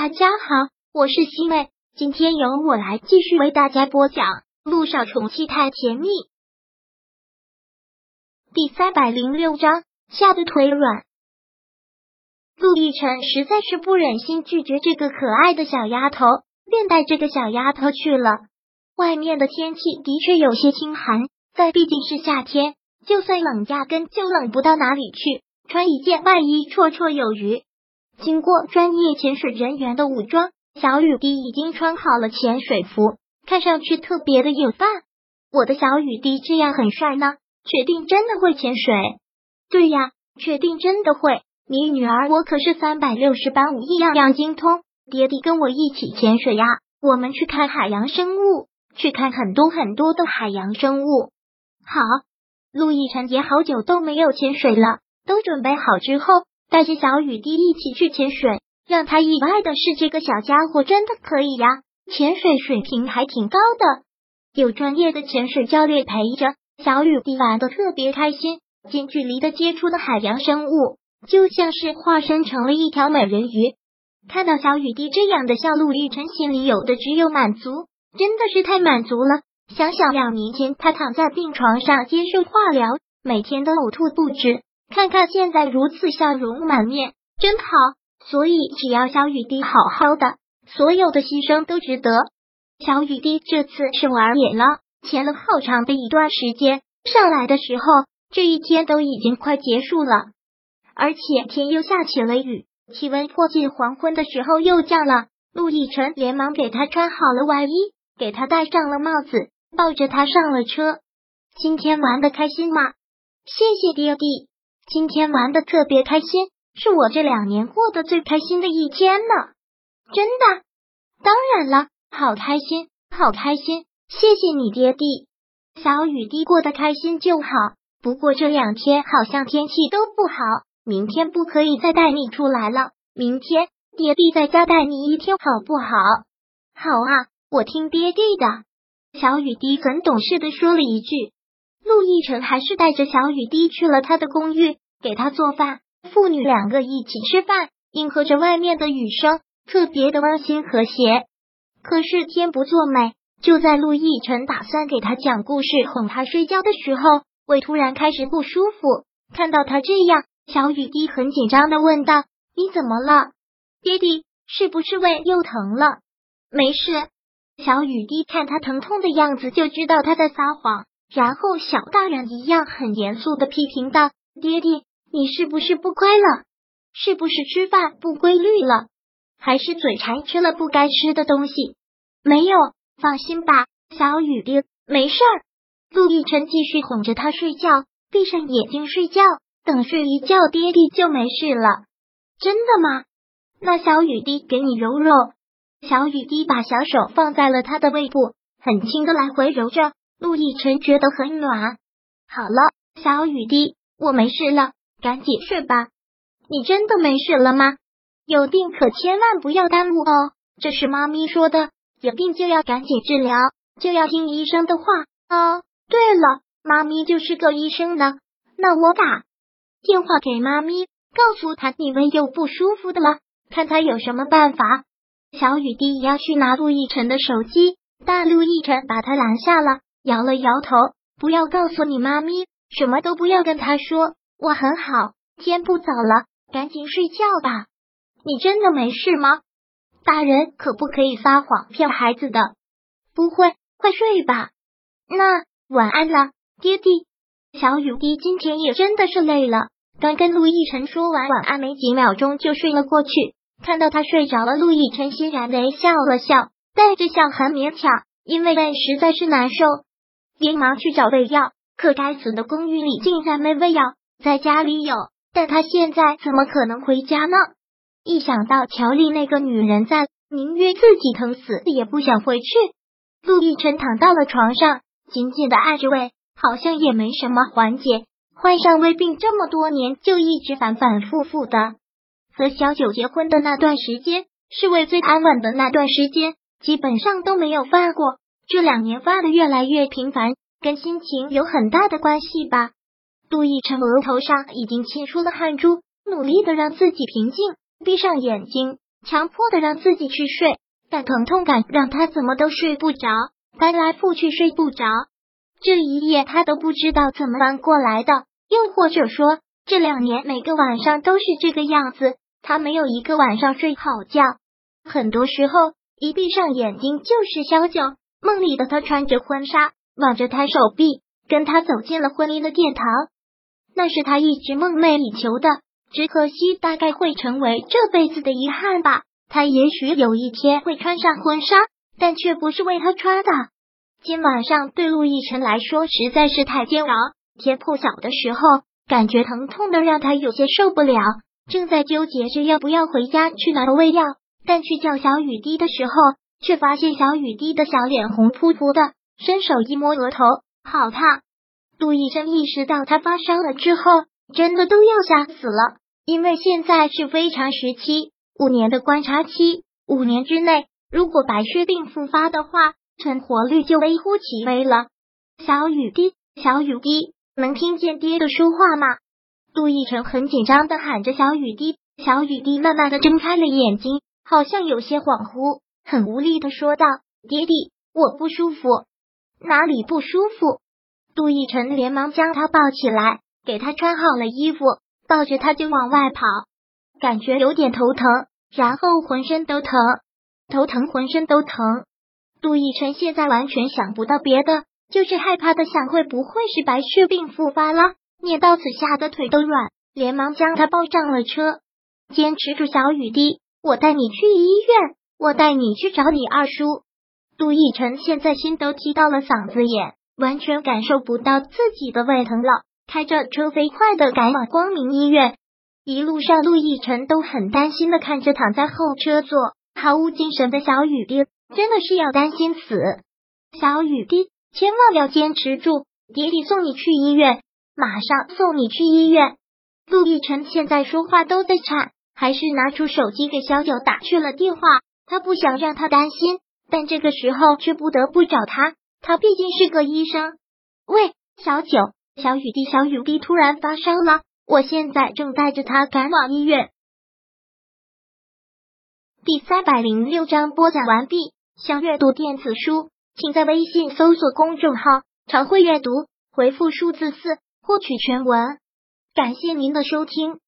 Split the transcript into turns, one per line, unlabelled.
大家好，我是西妹，今天由我来继续为大家播讲《路上宠妻太甜蜜》第三百零六章，吓得腿软。陆亦辰实在是不忍心拒绝这个可爱的小丫头，便带这个小丫头去了。外面的天气的确有些清寒，但毕竟是夏天，就算冷，压根就冷不到哪里去，穿一件外衣绰绰有余。经过专业潜水人员的武装，小雨滴已经穿好了潜水服，看上去特别的有范。我的小雨滴这样很帅呢，确定真的会潜水？对呀，确定真的会。你女儿我可是三百六十般武艺样样精通，爹地跟我一起潜水呀，我们去看海洋生物，去看很多很多的海洋生物。好，陆亦辰也好久都没有潜水了，都准备好之后。带着小雨滴一起去潜水，让他意外的是，这个小家伙真的可以呀，潜水水平还挺高的。有专业的潜水教练陪着，小雨滴玩的特别开心。近距离的接触了海洋生物，就像是化身成了一条美人鱼。看到小雨滴这样的笑，陆亦辰心里有的只有满足，真的是太满足了。想想两年前他躺在病床上接受化疗，每天都呕吐不止。看看现在如此笑容满面，真好。所以只要小雨滴好好的，所有的牺牲都值得。小雨滴这次是玩野了，潜了好长的一段时间，上来的时候这一天都已经快结束了，而且天又下起了雨，气温迫近黄昏的时候又降了。陆亦辰连忙给他穿好了外衣，给他戴上了帽子，抱着他上了车。今天玩的开心吗？谢谢爹地。今天玩的特别开心，是我这两年过得最开心的一天呢！真的，当然了，好开心，好开心！谢谢你，爹地。小雨滴过得开心就好。不过这两天好像天气都不好，明天不可以再带你出来了。明天爹地在家带你一天，好不好？好啊，我听爹地的。小雨滴很懂事的说了一句。陆亦辰还是带着小雨滴去了他的公寓，给他做饭，父女两个一起吃饭，应和着外面的雨声，特别的温馨和谐。可是天不作美，就在陆亦辰打算给他讲故事哄他睡觉的时候，胃突然开始不舒服。看到他这样，小雨滴很紧张的问道：“你怎么了，爹地？是不是胃又疼了？”没事。小雨滴看他疼痛的样子，就知道他在撒谎。然后小大人一样很严肃的批评道：“爹爹，你是不是不乖了？是不是吃饭不规律了？还是嘴馋吃了不该吃的东西？没有，放心吧，小雨滴，没事儿。”陆亦辰继续哄着他睡觉，闭上眼睛睡觉，等睡一觉，爹地就没事了。真的吗？那小雨滴给你揉揉。小雨滴把小手放在了他的胃部，很轻的来回揉着。陆亦辰觉得很暖。好了，小雨滴，我没事了，赶紧睡吧。你真的没事了吗？有病可千万不要耽误哦，这是妈咪说的，有病就要赶紧治疗，就要听医生的话哦。对了，妈咪就是个医生呢，那我打电话给妈咪，告诉她你们有不舒服的了，看她有什么办法。小雨滴要去拿陆亦辰的手机，但陆亦辰把他拦下了。摇了摇头，不要告诉你妈咪，什么都不要跟她说。我很好，天不早了，赶紧睡觉吧。你真的没事吗？大人可不可以撒谎骗孩子的？不会，快睡吧。那晚安了，爹地。小雨滴今天也真的是累了，刚跟陆亦辰说完晚安，没几秒钟就睡了过去。看到他睡着了，陆亦辰欣然的笑了笑，带着笑很勉强，因为实在是难受。连忙去找胃药，可该死的公寓里竟然没胃药，在家里有，但他现在怎么可能回家呢？一想到乔丽那个女人在，宁愿自己疼死也不想回去。陆亦辰躺到了床上，紧紧的按着胃，好像也没什么缓解。患上胃病这么多年，就一直反反复复的。和小九结婚的那段时间，是胃最安稳的那段时间，基本上都没有犯过。这两年发的越来越频繁，跟心情有很大的关系吧。杜奕辰额头上已经沁出了汗珠，努力的让自己平静，闭上眼睛，强迫的让自己去睡，但疼痛感让他怎么都睡不着，翻来覆去睡不着。这一夜他都不知道怎么翻过来的，又或者说这两年每个晚上都是这个样子，他没有一个晚上睡好觉。很多时候一闭上眼睛就是小九，梦里的他穿着婚纱，挽着他手臂，跟他走进了婚姻的殿堂。那是他一直梦寐以求的，只可惜大概会成为这辈子的遗憾吧。他也许有一天会穿上婚纱，但却不是为他穿的。今晚上对陆亦辰来说实在是太煎熬。天破晓的时候，感觉疼痛的让他有些受不了，正在纠结着要不要回家去拿胃药。但去叫小雨滴的时候，却发现小雨滴的小脸红扑扑的，伸手一摸额头，好烫。杜医生意识到他发烧了之后，真的都要吓死了，因为现在是非常时期，五年的观察期，五年之内，如果白血病复发的话。存活率就微乎其微了。小雨滴，小雨滴，能听见爹的说话吗？杜奕晨很紧张的喊着小雨滴。小雨滴慢慢的睁开了眼睛，好像有些恍惚，很无力的说道：“爹地，我不舒服，哪里不舒服？”杜奕辰连忙将他抱起来，给他穿好了衣服，抱着他就往外跑，感觉有点头疼，然后浑身都疼，头疼，浑身都疼。杜奕晨现在完全想不到别的，就是害怕的想会不会是白血病复发了。念到此，吓得腿都软，连忙将他抱上了车。坚持住，小雨滴，我带你去医院，我带你去找你二叔。杜奕晨现在心都提到了嗓子眼，完全感受不到自己的胃疼了。开着车飞快的赶往光明医院，一路上陆亦辰都很担心的看着躺在后车座毫无精神的小雨滴。真的是要担心死，小雨滴，千万要坚持住，爹地送你去医院，马上送你去医院。陆亦辰现在说话都在颤，还是拿出手机给小九打去了电话。他不想让他担心，但这个时候却不得不找他，他毕竟是个医生。喂，小九，小雨滴，小雨滴突然发烧了，我现在正带着他赶往医院。第三百零六章播讲完毕。想阅读电子书，请在微信搜索公众号“常会阅读”，回复数字四获取全文。感谢您的收听。